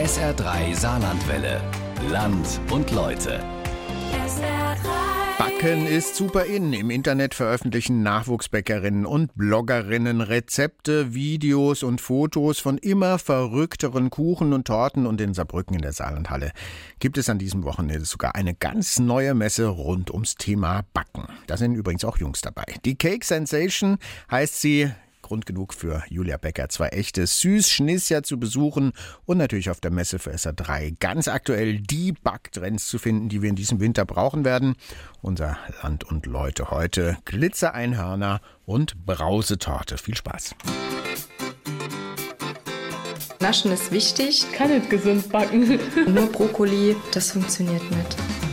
SR3 Saarlandwelle. Land und Leute. Backen ist super in. Im Internet veröffentlichen Nachwuchsbäckerinnen und Bloggerinnen Rezepte, Videos und Fotos von immer verrückteren Kuchen und Torten und in Saarbrücken in der Saarlandhalle gibt es an diesem Wochenende sogar eine ganz neue Messe rund ums Thema Backen. Da sind übrigens auch Jungs dabei. Die Cake Sensation heißt sie. Grund genug für Julia Becker, zwei echte Süßschnisser zu besuchen und natürlich auf der Messe für SA3 ganz aktuell die Backtrends zu finden, die wir in diesem Winter brauchen werden. Unser Land und Leute heute Glitzereinhörner und Brausetorte. Viel Spaß. Naschen ist wichtig. Kann nicht gesund backen. Nur Brokkoli, das funktioniert nicht.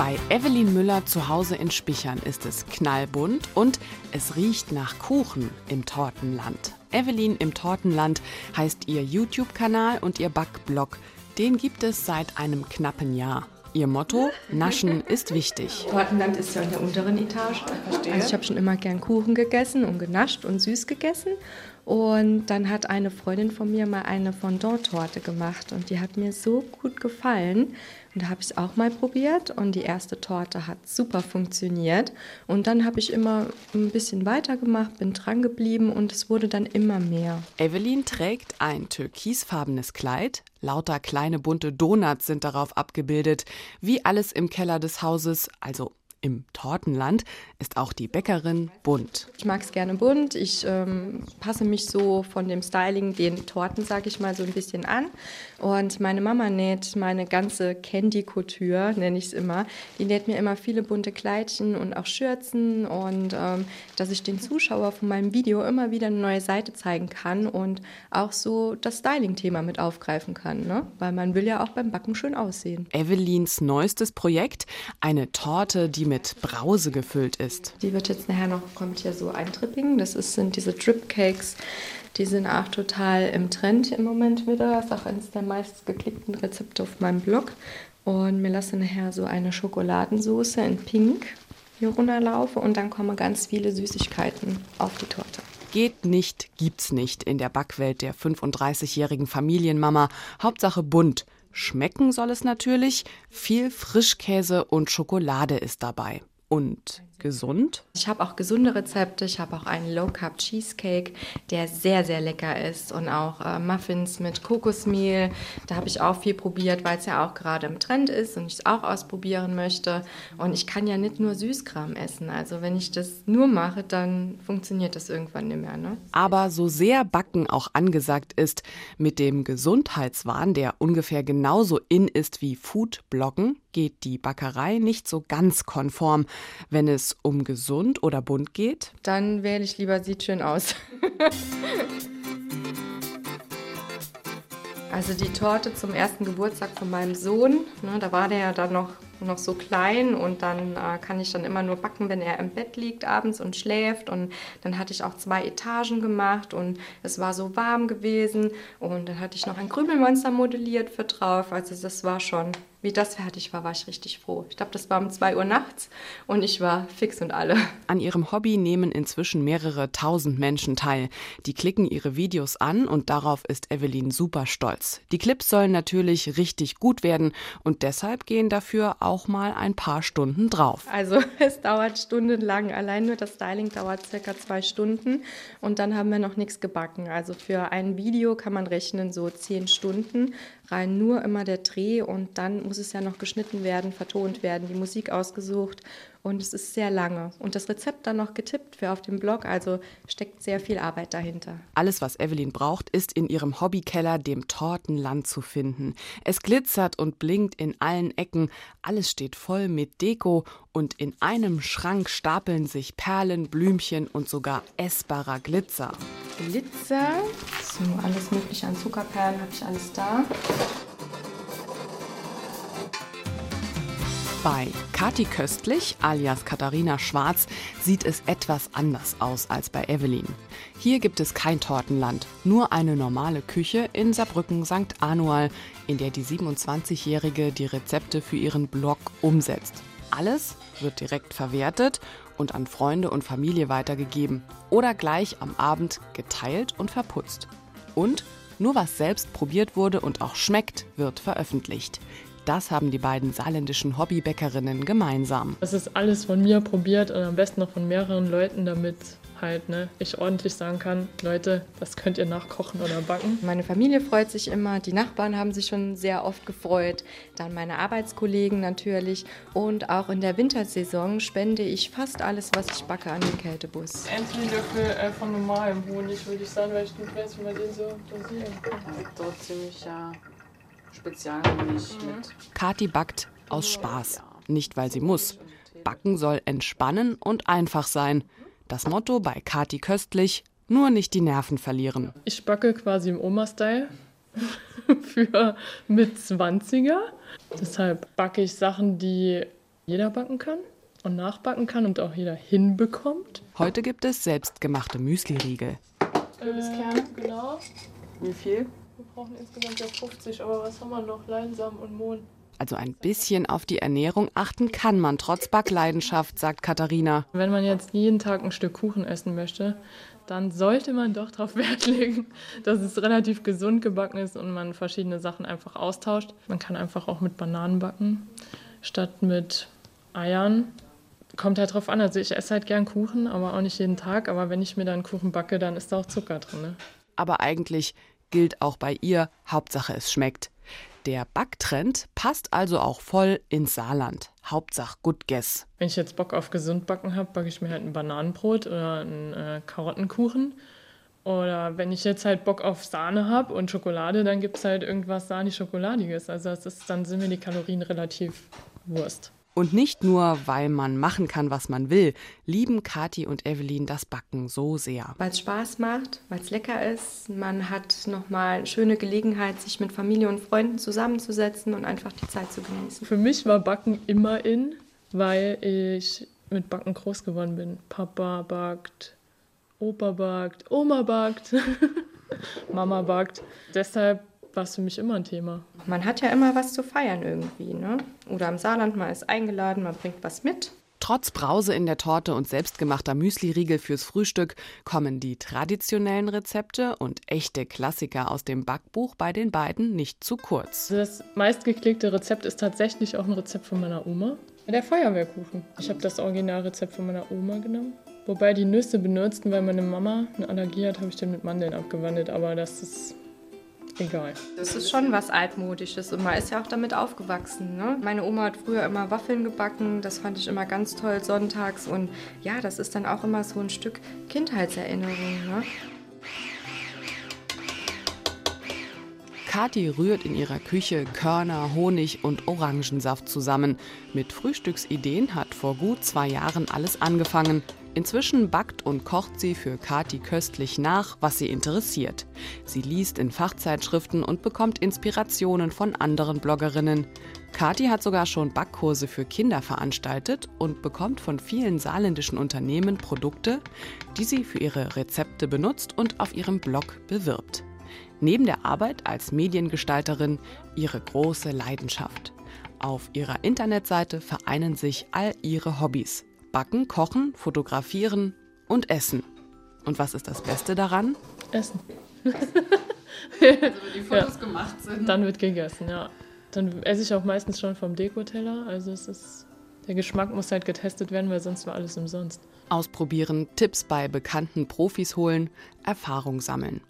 Bei Evelyn Müller zu Hause in Spichern ist es knallbunt und es riecht nach Kuchen im Tortenland. Evelyn im Tortenland heißt ihr YouTube-Kanal und ihr Backblog. Den gibt es seit einem knappen Jahr. Ihr Motto: Naschen ist wichtig. Tortenland ist ja in der unteren Etage. Verstehe. Also ich habe schon immer gern Kuchen gegessen und genascht und süß gegessen. Und dann hat eine Freundin von mir mal eine Fondant-Torte gemacht und die hat mir so gut gefallen. Und da habe ich es auch mal probiert und die erste Torte hat super funktioniert. Und dann habe ich immer ein bisschen weitergemacht, bin dran geblieben und es wurde dann immer mehr. Evelyn trägt ein türkisfarbenes Kleid. Lauter kleine bunte Donuts sind darauf abgebildet, wie alles im Keller des Hauses, also im Tortenland ist auch die Bäckerin bunt. Ich mag es gerne bunt. Ich ähm, passe mich so von dem Styling den Torten, sage ich mal, so ein bisschen an. Und meine Mama näht meine ganze Candy Couture, nenne ich es immer. Die näht mir immer viele bunte Kleidchen und auch Schürzen und ähm, dass ich den Zuschauer von meinem Video immer wieder eine neue Seite zeigen kann und auch so das Styling-Thema mit aufgreifen kann, ne? weil man will ja auch beim Backen schön aussehen. Evelyns neuestes Projekt, eine Torte, die mit Brause gefüllt ist. Die wird jetzt nachher noch, kommt hier so ein Dripping. Das ist, sind diese Drip Cakes. Die sind auch total im Trend im Moment wieder. Das ist auch eines der meist geklickten Rezepte auf meinem Blog. Und mir lasse nachher so eine Schokoladensauce in Pink hier runterlaufen und dann kommen ganz viele Süßigkeiten auf die Torte. Geht nicht, gibt's nicht in der Backwelt der 35-jährigen Familienmama. Hauptsache bunt. Schmecken soll es natürlich. Viel Frischkäse und Schokolade ist dabei. Und gesund? Ich habe auch gesunde Rezepte. Ich habe auch einen Low Carb Cheesecake, der sehr, sehr lecker ist. Und auch äh, Muffins mit Kokosmehl. Da habe ich auch viel probiert, weil es ja auch gerade im Trend ist und ich es auch ausprobieren möchte. Und ich kann ja nicht nur Süßkram essen. Also wenn ich das nur mache, dann funktioniert das irgendwann nicht mehr. Ne? Aber so sehr Backen auch angesagt ist, mit dem Gesundheitswahn, der ungefähr genauso in ist wie Foodbloggen, geht die Backerei nicht so ganz konform, wenn es um gesund oder bunt geht? Dann wähle ich lieber sieht schön aus. also die Torte zum ersten Geburtstag von meinem Sohn, ne, da war der ja dann noch noch so klein und dann äh, kann ich dann immer nur backen, wenn er im Bett liegt abends und schläft. Und dann hatte ich auch zwei Etagen gemacht und es war so warm gewesen. Und dann hatte ich noch ein Krümelmonster modelliert für drauf. Also das war schon, wie das fertig war, war ich richtig froh. Ich glaube, das war um 2 Uhr nachts und ich war fix und alle. An ihrem Hobby nehmen inzwischen mehrere tausend Menschen teil. Die klicken ihre Videos an und darauf ist Evelyn super stolz. Die Clips sollen natürlich richtig gut werden und deshalb gehen dafür auch mal ein paar Stunden drauf. Also es dauert stundenlang. Allein nur das Styling dauert circa zwei Stunden und dann haben wir noch nichts gebacken. Also für ein Video kann man rechnen so zehn Stunden rein nur immer der Dreh und dann muss es ja noch geschnitten werden, vertont werden, die Musik ausgesucht und es ist sehr lange. Und das Rezept dann noch getippt für auf dem Blog, also steckt sehr viel Arbeit dahinter. Alles, was Evelyn braucht, ist in ihrem Hobbykeller, dem Tortenland, zu finden. Es glitzert und blinkt in allen Ecken, alles steht voll mit Deko und in einem Schrank stapeln sich Perlen, Blümchen und sogar essbarer Glitzer. Glitzer, so alles mögliche an Zuckerperlen habe ich alles da. Bei Kati Köstlich, alias Katharina Schwarz, sieht es etwas anders aus als bei Evelyn. Hier gibt es kein Tortenland, nur eine normale Küche in Saarbrücken St. Anual, in der die 27-Jährige die Rezepte für ihren Blog umsetzt. Alles wird direkt verwertet und an Freunde und Familie weitergegeben oder gleich am Abend geteilt und verputzt. Und nur was selbst probiert wurde und auch schmeckt, wird veröffentlicht. Das haben die beiden saarländischen Hobbybäckerinnen gemeinsam. Es ist alles von mir probiert und am besten noch von mehreren Leuten, damit halt ne, ich ordentlich sagen kann, Leute, das könnt ihr nachkochen oder backen. Meine Familie freut sich immer, die Nachbarn haben sich schon sehr oft gefreut, dann meine Arbeitskollegen natürlich und auch in der Wintersaison spende ich fast alles, was ich backe, an den Kältebus. Endlich Löffel äh, von normalem Honig, würde ich sagen, weil ich nicht weiß, wie man den so dosieren kann. Dort ziemlich ja Spezialhonig mhm. mit. Kati backt aus Spaß, nicht weil sie muss. Backen soll entspannen und einfach sein. Das Motto bei Kati Köstlich, nur nicht die Nerven verlieren. Ich backe quasi im Oma-Style für mit 20er. Deshalb backe ich Sachen, die jeder backen kann und nachbacken kann und auch jeder hinbekommt. Heute gibt es selbstgemachte Müsli-Riegel. Äh, genau. Wie viel? Wir brauchen insgesamt ja 50, aber was haben wir noch? Leinsamen und Mohn. Also ein bisschen auf die Ernährung achten kann man trotz Backleidenschaft, sagt Katharina. Wenn man jetzt jeden Tag ein Stück Kuchen essen möchte, dann sollte man doch darauf Wert legen, dass es relativ gesund gebacken ist und man verschiedene Sachen einfach austauscht. Man kann einfach auch mit Bananen backen, statt mit Eiern. Kommt halt drauf an. Also ich esse halt gern Kuchen, aber auch nicht jeden Tag. Aber wenn ich mir dann Kuchen backe, dann ist da auch Zucker drin. Ne? Aber eigentlich gilt auch bei ihr, Hauptsache es schmeckt. Der Backtrend passt also auch voll ins Saarland. Hauptsache gut guess. Wenn ich jetzt Bock auf gesund backen habe, backe ich mir halt ein Bananenbrot oder einen äh, Karottenkuchen. Oder wenn ich jetzt halt Bock auf Sahne habe und Schokolade, dann gibt es halt irgendwas sahnig-schokoladiges. Also das ist, dann sind mir die Kalorien relativ Wurst. Und nicht nur, weil man machen kann, was man will, lieben Kathi und Evelyn das Backen so sehr. Weil es Spaß macht, weil es lecker ist. Man hat nochmal eine schöne Gelegenheit, sich mit Familie und Freunden zusammenzusetzen und einfach die Zeit zu genießen. Für mich war Backen immer in, weil ich mit Backen groß geworden bin. Papa backt, Opa backt, Oma backt, Mama backt. Deshalb war es für mich immer ein Thema. Man hat ja immer was zu feiern irgendwie, ne? Oder im Saarland, man ist eingeladen, man bringt was mit. Trotz Brause in der Torte und selbstgemachter Müsli-Riegel fürs Frühstück kommen die traditionellen Rezepte und echte Klassiker aus dem Backbuch bei den beiden nicht zu kurz. Das meistgeklickte Rezept ist tatsächlich auch ein Rezept von meiner Oma. Der Feuerwehrkuchen. Ich habe das Originalrezept von meiner Oma genommen. Wobei die Nüsse benutzten, weil meine Mama eine Allergie hat, habe ich den mit Mandeln abgewandelt. Aber das ist egal. Das ist schon was Altmodisches und man ist ja auch damit aufgewachsen. Ne? Meine Oma hat früher immer Waffeln gebacken, das fand ich immer ganz toll sonntags und ja, das ist dann auch immer so ein Stück Kindheitserinnerung. Ne? Kathi rührt in ihrer Küche Körner, Honig und Orangensaft zusammen. Mit Frühstücksideen hat vor gut zwei Jahren alles angefangen. Inzwischen backt und kocht sie für Kati köstlich nach, was sie interessiert. Sie liest in Fachzeitschriften und bekommt Inspirationen von anderen Bloggerinnen. Kati hat sogar schon Backkurse für Kinder veranstaltet und bekommt von vielen saarländischen Unternehmen Produkte, die sie für ihre Rezepte benutzt und auf ihrem Blog bewirbt. Neben der Arbeit als Mediengestalterin ihre große Leidenschaft. Auf ihrer Internetseite vereinen sich all ihre Hobbys. Backen, Kochen, Fotografieren und Essen. Und was ist das Beste daran? Essen. also wenn die Fotos ja. gemacht sind. Dann wird gegessen, ja. Dann esse ich auch meistens schon vom Dekoteller. Also es ist, der Geschmack muss halt getestet werden, weil sonst war alles umsonst. Ausprobieren, Tipps bei bekannten Profis holen, Erfahrung sammeln.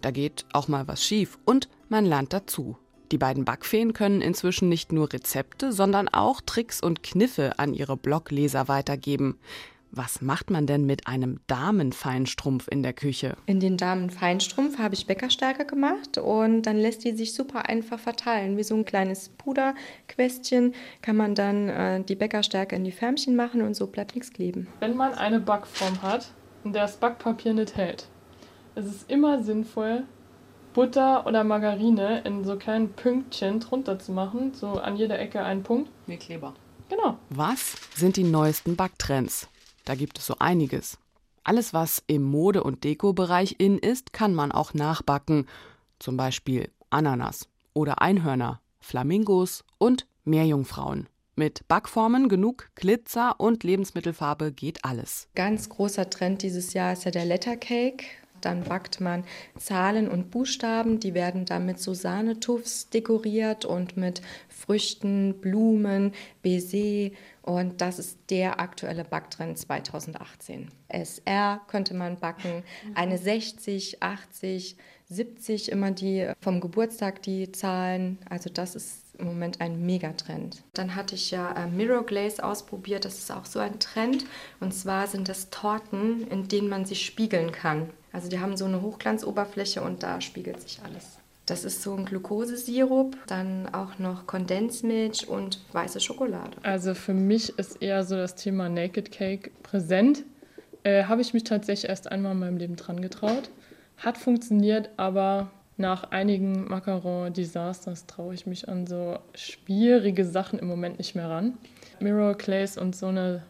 Da geht auch mal was schief und man lernt dazu. Die beiden Backfeen können inzwischen nicht nur Rezepte, sondern auch Tricks und Kniffe an ihre Blogleser weitergeben. Was macht man denn mit einem Damenfeinstrumpf in der Küche? In den Damenfeinstrumpf habe ich Bäckerstärke gemacht und dann lässt die sich super einfach verteilen. Wie so ein kleines Puderquästchen kann man dann äh, die Bäckerstärke in die Förmchen machen und so bleibt nichts kleben. Wenn man eine Backform hat, in der das Backpapier nicht hält, ist es immer sinnvoll, Butter oder Margarine in so kleinen Pünktchen drunter zu machen, so an jeder Ecke einen Punkt. Wie Kleber. Genau. Was sind die neuesten Backtrends? Da gibt es so einiges. Alles, was im Mode- und Deko-Bereich in ist, kann man auch nachbacken. Zum Beispiel Ananas oder Einhörner, Flamingos und Meerjungfrauen. Mit Backformen, genug Glitzer und Lebensmittelfarbe geht alles. Ganz großer Trend dieses Jahr ist ja der Lettercake. Dann backt man Zahlen und Buchstaben, die werden dann mit so Sahnetuffs dekoriert und mit Früchten, Blumen, Baiser. Und das ist der aktuelle Backtrend 2018. SR könnte man backen, eine 60, 80, 70 immer die vom Geburtstag die Zahlen. Also das ist im Moment ein Megatrend. Dann hatte ich ja äh, Mirror Glaze ausprobiert, das ist auch so ein Trend. Und zwar sind das Torten, in denen man sich spiegeln kann. Also die haben so eine Hochglanzoberfläche und da spiegelt sich alles. Das ist so ein Glukosesirup, dann auch noch Kondensmilch und weiße Schokolade. Also für mich ist eher so das Thema Naked Cake präsent. Äh, Habe ich mich tatsächlich erst einmal in meinem Leben dran getraut. Hat funktioniert, aber nach einigen Macaron-Disasters traue ich mich an so schwierige Sachen im Moment nicht mehr ran. Mirror Clays und so eine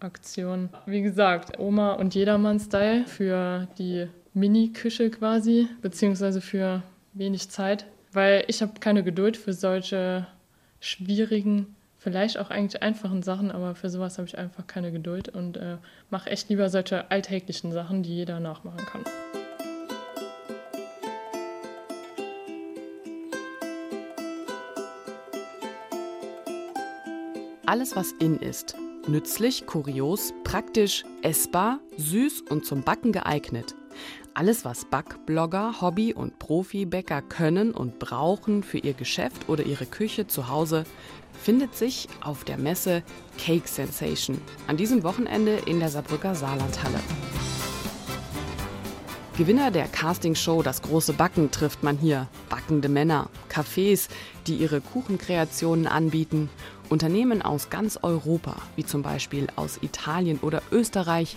Aktion. Wie gesagt, Oma und Jedermann-Style für die Mini-Küche quasi, beziehungsweise für wenig Zeit, weil ich habe keine Geduld für solche schwierigen, vielleicht auch eigentlich einfachen Sachen, aber für sowas habe ich einfach keine Geduld und äh, mache echt lieber solche alltäglichen Sachen, die jeder nachmachen kann. Alles, was in ist. Nützlich, kurios, praktisch, essbar, süß und zum Backen geeignet. Alles, was Backblogger, Hobby- und Profibäcker können und brauchen für ihr Geschäft oder ihre Küche zu Hause, findet sich auf der Messe Cake Sensation an diesem Wochenende in der Saarbrücker Saarlandhalle. Gewinner der Castingshow Das große Backen trifft man hier. Backende Männer, Cafés, die ihre Kuchenkreationen anbieten, Unternehmen aus ganz Europa, wie zum Beispiel aus Italien oder Österreich,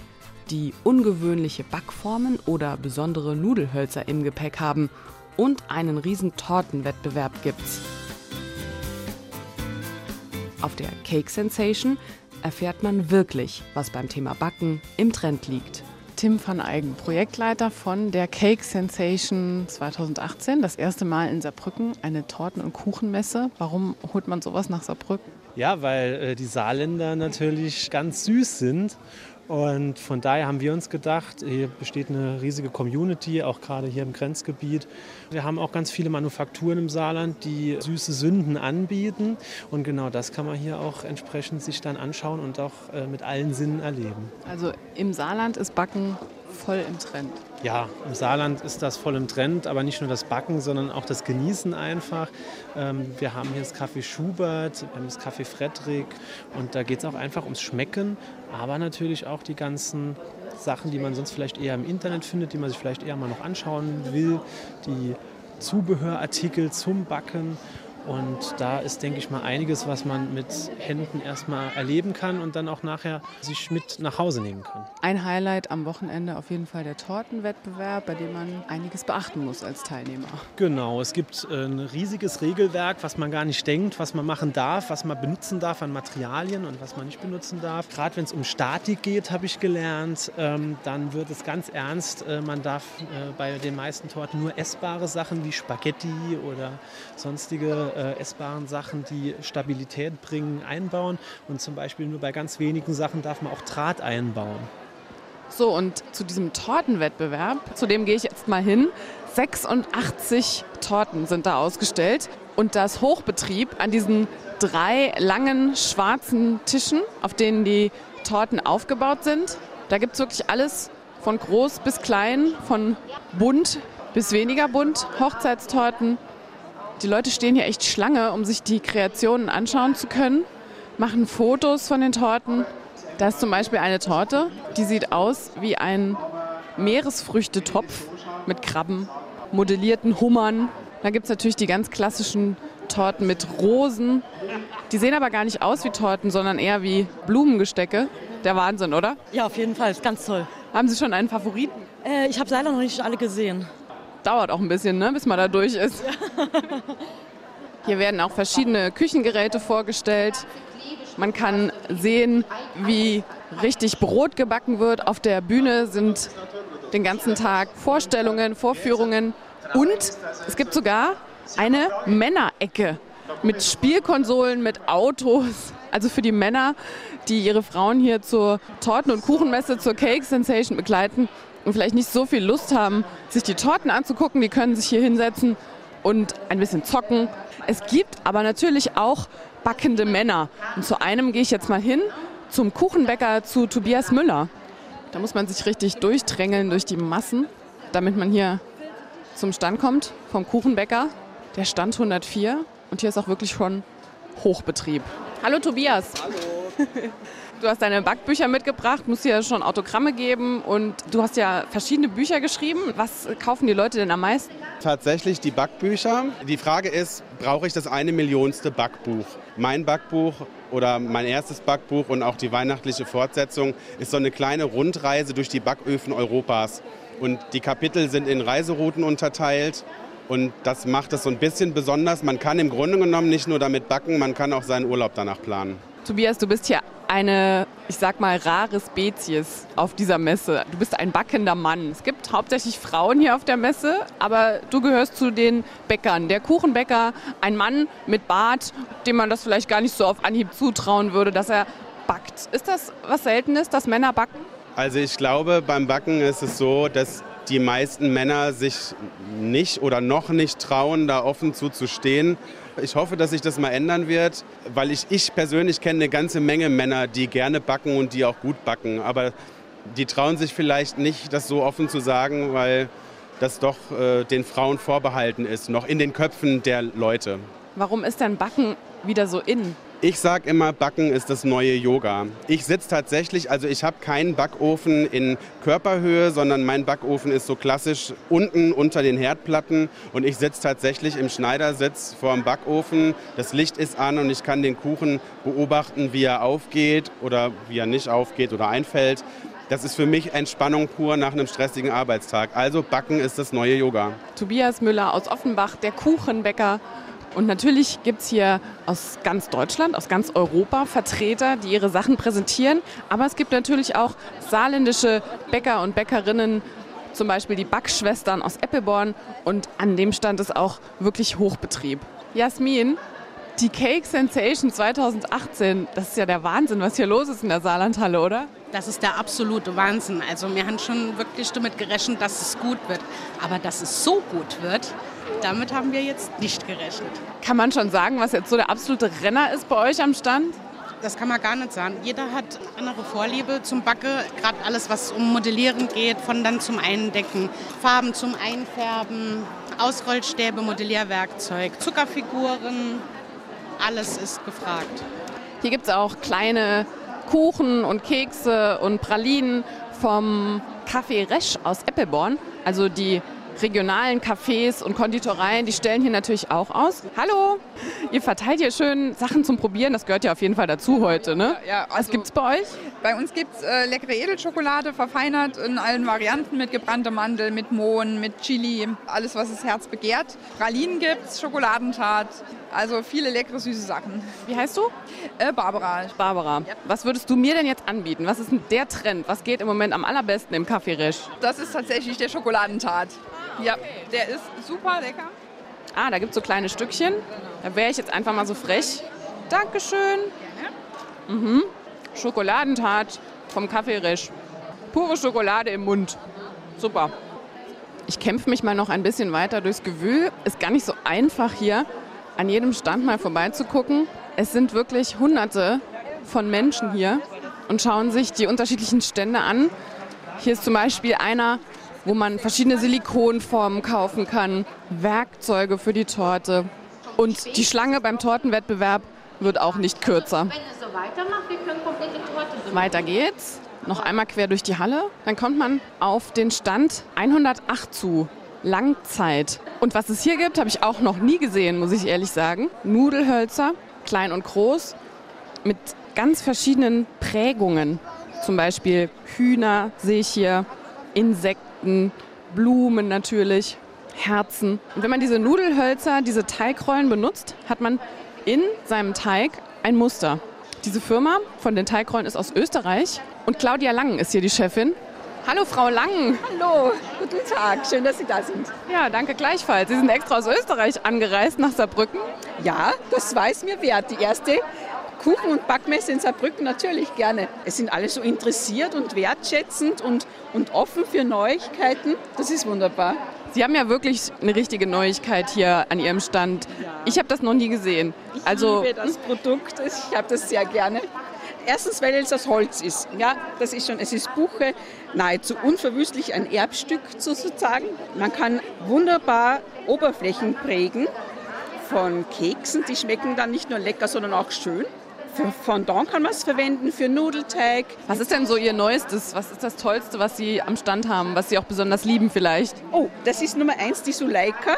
die ungewöhnliche Backformen oder besondere Nudelhölzer im Gepäck haben und einen riesen Tortenwettbewerb gibt's. Auf der Cake Sensation erfährt man wirklich, was beim Thema Backen im Trend liegt. Tim van Eigen, Projektleiter von der Cake Sensation 2018. Das erste Mal in Saarbrücken eine Torten- und Kuchenmesse. Warum holt man sowas nach Saarbrücken? Ja, weil äh, die Saarländer natürlich ganz süß sind und von daher haben wir uns gedacht, hier besteht eine riesige Community, auch gerade hier im Grenzgebiet. Wir haben auch ganz viele Manufakturen im Saarland, die süße Sünden anbieten. Und genau das kann man hier auch entsprechend sich dann anschauen und auch äh, mit allen Sinnen erleben. Also im Saarland ist Backen voll im Trend. Ja, im Saarland ist das voll im Trend, aber nicht nur das Backen, sondern auch das Genießen einfach. Ähm, wir haben hier das Café Schubert, wir haben das Café Fredrik und da geht es auch einfach ums Schmecken, aber natürlich auch die ganzen Sachen, die man sonst vielleicht eher im Internet findet, die man sich vielleicht eher mal noch anschauen will, die Zubehörartikel zum Backen und da ist, denke ich mal, einiges, was man mit Händen erstmal erleben kann und dann auch nachher sich mit nach Hause nehmen kann. Ein Highlight am Wochenende auf jeden Fall der Tortenwettbewerb, bei dem man einiges beachten muss als Teilnehmer. Genau, es gibt äh, ein riesiges Regelwerk, was man gar nicht denkt, was man machen darf, was man benutzen darf an Materialien und was man nicht benutzen darf. Gerade wenn es um Statik geht, habe ich gelernt, ähm, dann wird es ganz ernst. Äh, man darf äh, bei den meisten Torten nur essbare Sachen wie Spaghetti oder sonstige äh, essbaren Sachen, die Stabilität bringen, einbauen. Und zum Beispiel nur bei ganz wenigen Sachen darf man auch Draht einbauen. So, und zu diesem Tortenwettbewerb, zu dem gehe ich jetzt mal hin. 86 Torten sind da ausgestellt. Und das Hochbetrieb an diesen drei langen schwarzen Tischen, auf denen die Torten aufgebaut sind. Da gibt es wirklich alles von groß bis klein, von bunt bis weniger bunt, Hochzeitstorten, die Leute stehen hier echt Schlange, um sich die Kreationen anschauen zu können, machen Fotos von den Torten. Da ist zum Beispiel eine Torte, die sieht aus wie ein Meeresfrüchtetopf mit Krabben, modellierten Hummern. Da gibt es natürlich die ganz klassischen Torten mit Rosen. Die sehen aber gar nicht aus wie Torten, sondern eher wie Blumengestecke. Der Wahnsinn, oder? Ja, auf jeden Fall. Ist ganz toll. Haben Sie schon einen Favoriten? Äh, ich habe leider noch nicht alle gesehen. Dauert auch ein bisschen, ne, bis man da durch ist. Hier werden auch verschiedene Küchengeräte vorgestellt. Man kann sehen, wie richtig Brot gebacken wird. Auf der Bühne sind den ganzen Tag Vorstellungen, Vorführungen und es gibt sogar eine Männerecke mit Spielkonsolen, mit Autos. Also für die Männer, die ihre Frauen hier zur Torten- und Kuchenmesse, zur Cake Sensation begleiten vielleicht nicht so viel Lust haben, sich die Torten anzugucken, die können sich hier hinsetzen und ein bisschen zocken. Es gibt aber natürlich auch backende Männer. Und zu einem gehe ich jetzt mal hin, zum Kuchenbäcker zu Tobias Müller. Da muss man sich richtig durchdrängeln durch die Massen, damit man hier zum Stand kommt vom Kuchenbäcker. Der Stand 104 und hier ist auch wirklich schon Hochbetrieb. Hallo Tobias. Hallo. Du hast deine Backbücher mitgebracht, musst dir schon Autogramme geben und du hast ja verschiedene Bücher geschrieben. Was kaufen die Leute denn am meisten? Tatsächlich die Backbücher. Die Frage ist, brauche ich das eine Millionste Backbuch? Mein Backbuch oder mein erstes Backbuch und auch die weihnachtliche Fortsetzung ist so eine kleine Rundreise durch die Backöfen Europas. Und die Kapitel sind in Reiserouten unterteilt. Und das macht es so ein bisschen besonders. Man kann im Grunde genommen nicht nur damit backen, man kann auch seinen Urlaub danach planen. Tobias, du bist hier eine, ich sag mal, rare Spezies auf dieser Messe. Du bist ein backender Mann. Es gibt hauptsächlich Frauen hier auf der Messe, aber du gehörst zu den Bäckern. Der Kuchenbäcker, ein Mann mit Bart, dem man das vielleicht gar nicht so auf Anhieb zutrauen würde, dass er backt. Ist das was Seltenes, dass Männer backen? Also ich glaube, beim Backen ist es so, dass die meisten Männer sich nicht oder noch nicht trauen, da offen zuzustehen. Ich hoffe, dass sich das mal ändern wird, weil ich, ich persönlich kenne eine ganze Menge Männer, die gerne backen und die auch gut backen. Aber die trauen sich vielleicht nicht, das so offen zu sagen, weil das doch äh, den Frauen vorbehalten ist, noch in den Köpfen der Leute. Warum ist denn Backen wieder so in? Ich sage immer, Backen ist das neue Yoga. Ich sitze tatsächlich, also ich habe keinen Backofen in Körperhöhe, sondern mein Backofen ist so klassisch unten unter den Herdplatten und ich sitze tatsächlich im Schneidersitz vor dem Backofen. Das Licht ist an und ich kann den Kuchen beobachten, wie er aufgeht oder wie er nicht aufgeht oder einfällt. Das ist für mich Entspannung pur nach einem stressigen Arbeitstag. Also Backen ist das neue Yoga. Tobias Müller aus Offenbach, der Kuchenbäcker und natürlich gibt es hier aus ganz Deutschland, aus ganz Europa Vertreter, die ihre Sachen präsentieren. Aber es gibt natürlich auch saarländische Bäcker und Bäckerinnen, zum Beispiel die Backschwestern aus Eppelborn. Und an dem Stand ist auch wirklich Hochbetrieb. Jasmin, die Cake Sensation 2018, das ist ja der Wahnsinn, was hier los ist in der Saarlandhalle, oder? Das ist der absolute Wahnsinn. Also wir haben schon wirklich damit gerechnet, dass es gut wird. Aber dass es so gut wird, damit haben wir jetzt nicht gerechnet. Kann man schon sagen, was jetzt so der absolute Renner ist bei euch am Stand? Das kann man gar nicht sagen. Jeder hat andere Vorliebe zum Backe. Gerade alles, was um Modellieren geht, von dann zum Eindecken, Farben zum Einfärben, Ausrollstäbe, Modellierwerkzeug, Zuckerfiguren. Alles ist gefragt. Hier gibt es auch kleine Kuchen und Kekse und Pralinen vom Café Resch aus Eppelborn. Also die regionalen Cafés und Konditoreien, die stellen hier natürlich auch aus. Hallo, ihr verteilt hier schön Sachen zum Probieren, das gehört ja auf jeden Fall dazu heute, ne? Ja, also Was gibt's bei euch? Bei uns gibt es äh, leckere Edelschokolade, verfeinert in allen Varianten mit gebrannter Mandel, mit Mohn, mit Chili, alles, was das Herz begehrt. Pralinen gibt's, Schokoladentat, also viele leckere, süße Sachen. Wie heißt du? Äh, Barbara. Barbara, was würdest du mir denn jetzt anbieten? Was ist denn der Trend? Was geht im Moment am allerbesten im Café Resch? Das ist tatsächlich der Schokoladentat. Ja, der ist super lecker. Ah, da gibt es so kleine Stückchen. Da wäre ich jetzt einfach mal so frech. Dankeschön. Mhm. Schokoladentat vom Café Resch. Pure Schokolade im Mund. Super. Ich kämpfe mich mal noch ein bisschen weiter durchs Gewühl. Ist gar nicht so einfach hier an jedem Stand mal vorbeizugucken. Es sind wirklich hunderte von Menschen hier und schauen sich die unterschiedlichen Stände an. Hier ist zum Beispiel einer, wo man verschiedene Silikonformen kaufen kann, Werkzeuge für die Torte. Und die Schlange beim Tortenwettbewerb wird auch nicht kürzer. Wenn es so weitermacht, wir können komplette Torte so Weiter geht's. Noch einmal quer durch die Halle. Dann kommt man auf den Stand 108 zu. Langzeit. Und was es hier gibt, habe ich auch noch nie gesehen, muss ich ehrlich sagen. Nudelhölzer, klein und groß, mit ganz verschiedenen Prägungen. Zum Beispiel Hühner sehe ich hier, Insekten, Blumen natürlich, Herzen. Und wenn man diese Nudelhölzer, diese Teigrollen benutzt, hat man in seinem Teig ein Muster. Diese Firma von den Teigrollen ist aus Österreich und Claudia Lang ist hier die Chefin. Hallo Frau Lang. Hallo, guten Tag, schön, dass Sie da sind. Ja, danke gleichfalls. Sie sind extra aus Österreich angereist nach Saarbrücken. Ja, das weiß mir wert. Die erste Kuchen- und Backmesse in Saarbrücken natürlich gerne. Es sind alle so interessiert und wertschätzend und, und offen für Neuigkeiten. Das ist wunderbar. Sie haben ja wirklich eine richtige Neuigkeit hier an Ihrem Stand. Ich habe das noch nie gesehen. Ich Also liebe das Produkt, ich habe das sehr gerne. Erstens, weil es aus Holz ist. Ja, das ist schon, es ist Buche, nahezu unverwüstlich ein Erbstück sozusagen. Man kann wunderbar Oberflächen prägen von Keksen, die schmecken dann nicht nur lecker, sondern auch schön. Für Fondant kann man es verwenden, für Nudelteig. was ist denn so Ihr Neuestes? Was ist das Tollste, was Sie am Stand haben, was Sie auch besonders lieben vielleicht? Oh, das ist Nummer eins, die Suleika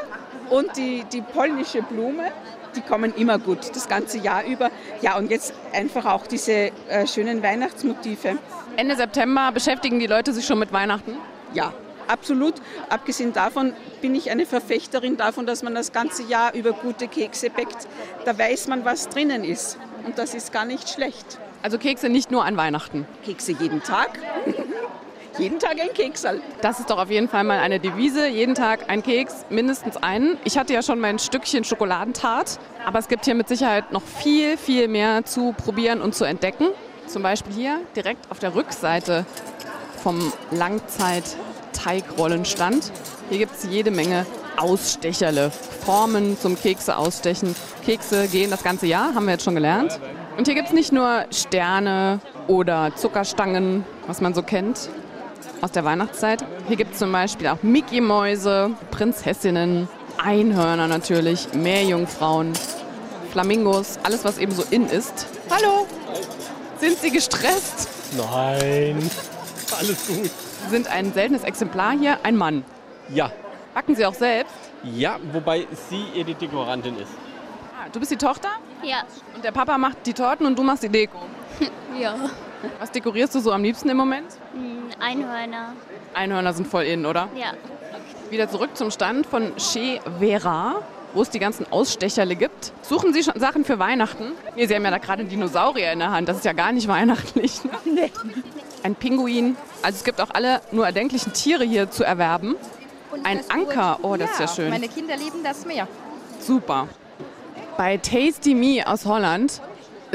und die, die polnische Blume. Die kommen immer gut, das ganze Jahr über. Ja, und jetzt einfach auch diese äh, schönen Weihnachtsmotive. Ende September beschäftigen die Leute sich schon mit Weihnachten? Ja, absolut. Abgesehen davon bin ich eine Verfechterin davon, dass man das ganze Jahr über gute Kekse bäckt. Da weiß man, was drinnen ist. Und das ist gar nicht schlecht. Also Kekse nicht nur an Weihnachten. Kekse jeden Tag. jeden Tag ein Keksal. Das ist doch auf jeden Fall mal eine Devise. Jeden Tag ein Keks, mindestens einen. Ich hatte ja schon mein Stückchen Schokoladentart, aber es gibt hier mit Sicherheit noch viel, viel mehr zu probieren und zu entdecken. Zum Beispiel hier direkt auf der Rückseite vom Langzeit-Teigrollenstand. Hier gibt es jede Menge Ausstecherle, Formen zum Kekse ausstechen. Kekse gehen das ganze Jahr, haben wir jetzt schon gelernt. Und hier gibt es nicht nur Sterne oder Zuckerstangen, was man so kennt aus der Weihnachtszeit. Hier gibt es zum Beispiel auch Mickey-Mäuse, Prinzessinnen, Einhörner natürlich, Meerjungfrauen, Flamingos, alles was eben so in ist. Hallo! Sind Sie gestresst? Nein, alles gut. Sie sind ein seltenes Exemplar hier, ein Mann. Ja, Backen Sie auch selbst? ja, wobei sie eher die Dekorantin ist. Ah, du bist die Tochter? Ja. Und der Papa macht die Torten und du machst die Deko. Ja. Was dekorierst du so am liebsten im Moment? Hm, Einhörner. Einhörner sind voll in, oder? Ja. Wieder zurück zum Stand von Chez Vera, wo es die ganzen Ausstecherle gibt. Suchen Sie schon Sachen für Weihnachten? Nee, Sie haben ja da gerade einen Dinosaurier in der Hand. Das ist ja gar nicht weihnachtlich. Ne? Nee. Ein Pinguin. Also es gibt auch alle nur erdenklichen Tiere hier zu erwerben. Ein Anker. Oh, das ist ja schön. Meine Kinder lieben das Meer. Super. Bei Tasty Me aus Holland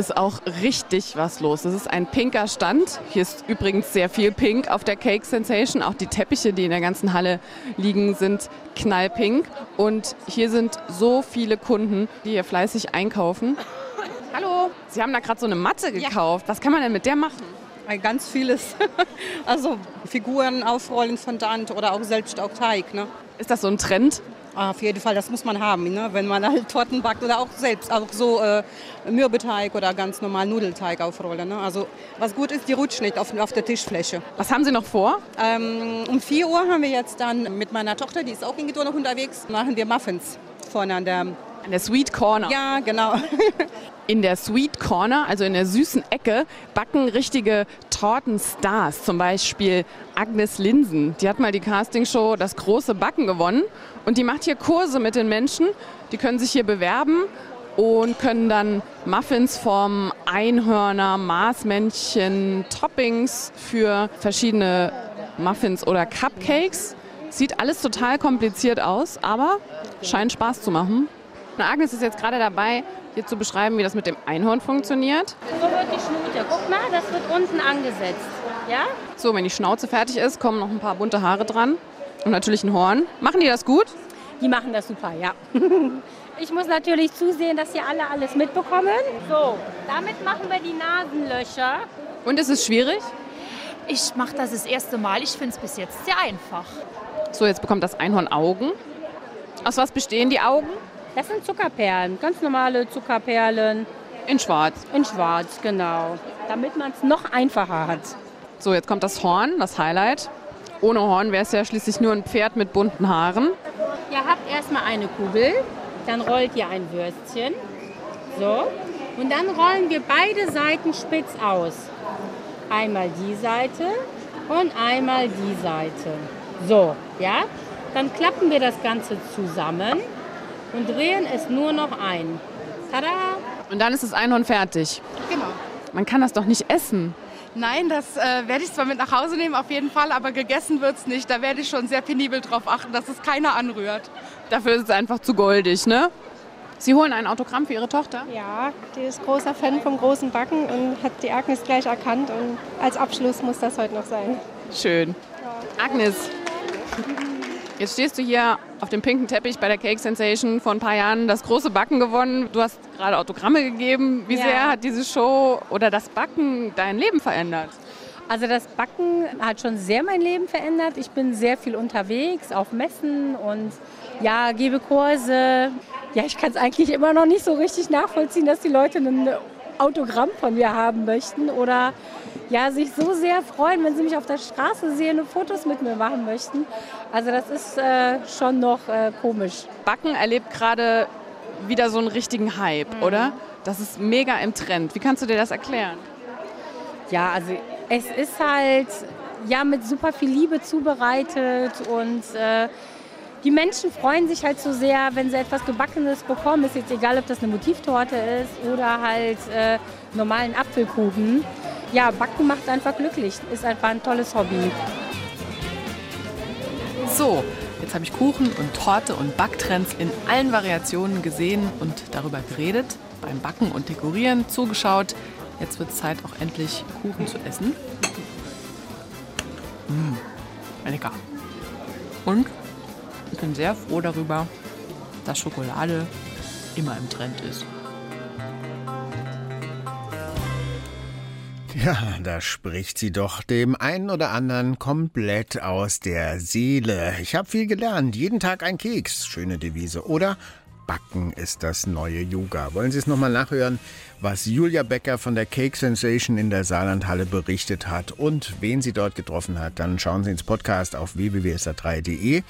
ist auch richtig was los. Das ist ein pinker Stand. Hier ist übrigens sehr viel pink auf der Cake Sensation. Auch die Teppiche, die in der ganzen Halle liegen, sind knallpink. Und hier sind so viele Kunden, die hier fleißig einkaufen. Hallo. Sie haben da gerade so eine Matte gekauft. Was kann man denn mit der machen? Ganz vieles. Also Figuren aufrollen von der Hand oder auch selbst auch Teig. Ne? Ist das so ein Trend? Auf jeden Fall, das muss man haben, ne? wenn man halt Torten backt oder auch selbst, auch so äh, Mürbeteig oder ganz normal Nudelteig aufrollen. Ne? Also was gut ist, die rutscht nicht auf, auf der Tischfläche. Was haben Sie noch vor? Ähm, um 4 Uhr haben wir jetzt dann mit meiner Tochter, die ist auch in noch unterwegs, machen wir Muffins vorne an der... An der Sweet Corner. Ja, genau. In der Sweet Corner, also in der süßen Ecke, backen richtige Tortenstars. Zum Beispiel Agnes Linsen. Die hat mal die Castingshow Das große Backen gewonnen. Und die macht hier Kurse mit den Menschen. Die können sich hier bewerben und können dann Muffins formen, Einhörner, Marsmännchen, Toppings für verschiedene Muffins oder Cupcakes. Sieht alles total kompliziert aus, aber scheint Spaß zu machen. Und Agnes ist jetzt gerade dabei, hier zu beschreiben, wie das mit dem Einhorn funktioniert. So wird die Schnute. Guck mal, das wird unten angesetzt. Ja? So, wenn die Schnauze fertig ist, kommen noch ein paar bunte Haare dran und natürlich ein Horn. Machen die das gut? Die machen das super, ja. Ich muss natürlich zusehen, dass hier alle alles mitbekommen. So, damit machen wir die Nasenlöcher. Und ist es schwierig? Ich mache das das erste Mal. Ich finde es bis jetzt sehr einfach. So, jetzt bekommt das Einhorn Augen. Aus was bestehen die Augen? Das sind Zuckerperlen, ganz normale Zuckerperlen. In schwarz. In schwarz, genau. Damit man es noch einfacher hat. So, jetzt kommt das Horn, das Highlight. Ohne Horn wäre es ja schließlich nur ein Pferd mit bunten Haaren. Ihr habt erstmal eine Kugel, dann rollt ihr ein Würstchen. So. Und dann rollen wir beide Seiten spitz aus. Einmal die Seite und einmal die Seite. So, ja? Dann klappen wir das Ganze zusammen und drehen es nur noch ein. Tada! Und dann ist das Einhorn fertig. Genau. Man kann das doch nicht essen. Nein, das äh, werde ich zwar mit nach Hause nehmen, auf jeden Fall, aber gegessen wird es nicht. Da werde ich schon sehr penibel drauf achten, dass es keiner anrührt. Dafür ist es einfach zu goldig, ne? Sie holen ein Autogramm für Ihre Tochter? Ja, die ist großer Fan vom großen Backen und hat die Agnes gleich erkannt. Und als Abschluss muss das heute noch sein. Schön. Agnes, jetzt stehst du hier auf dem pinken Teppich bei der Cake Sensation vor ein paar Jahren das große Backen gewonnen. Du hast gerade Autogramme gegeben. Wie Ja. sehr hat diese Show oder das Backen dein Leben verändert? Also das Backen hat schon sehr mein Leben verändert. Ich bin sehr viel unterwegs, auf Messen und ja, gebe Kurse. Ja, ich kann es eigentlich immer noch nicht so richtig nachvollziehen, dass die Leute ein Autogramm von mir haben möchten oder ja, sich so sehr freuen, wenn sie mich auf der Straße sehen und Fotos mit mir machen möchten. Also das ist äh, schon noch äh, komisch. Backen erlebt gerade wieder so einen richtigen Hype, Mhm. oder? Das ist mega im Trend. Wie kannst du dir das erklären? Ja, also es ist halt ja mit super viel Liebe zubereitet und äh, die Menschen freuen sich halt so sehr, wenn sie etwas Gebackenes bekommen. Ist jetzt egal, ob das eine Motivtorte ist oder halt äh, normalen Apfelkuchen. Ja, Backen macht einfach glücklich. Ist einfach ein tolles Hobby. So, jetzt habe ich Kuchen und Torte und Backtrends in allen Variationen gesehen und darüber geredet, beim Backen und Dekorieren zugeschaut. Jetzt wird es Zeit, auch endlich Kuchen zu essen. Mmh, lecker. Und ich bin sehr froh darüber, dass Schokolade immer im Trend ist. Ja, da spricht sie doch dem einen oder anderen komplett aus der Seele. Ich habe viel gelernt. Jeden Tag ein Keks. Schöne Devise. Oder Backen ist das neue Yoga. Wollen Sie es nochmal nachhören, was Julia Becker von der Cake Sensation in der Saarlandhalle berichtet hat und wen sie dort getroffen hat? Dann schauen Sie ins Podcast auf www.sat3.de.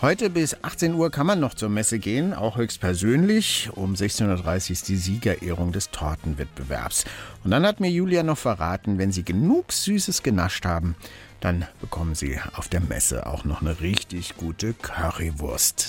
Heute bis 18 Uhr kann man noch zur Messe gehen, auch höchstpersönlich. Um 16.30 Uhr ist die Siegerehrung des Tortenwettbewerbs. Und dann hat mir Julia noch verraten, wenn Sie genug Süßes genascht haben, dann bekommen Sie auf der Messe auch noch eine richtig gute Currywurst.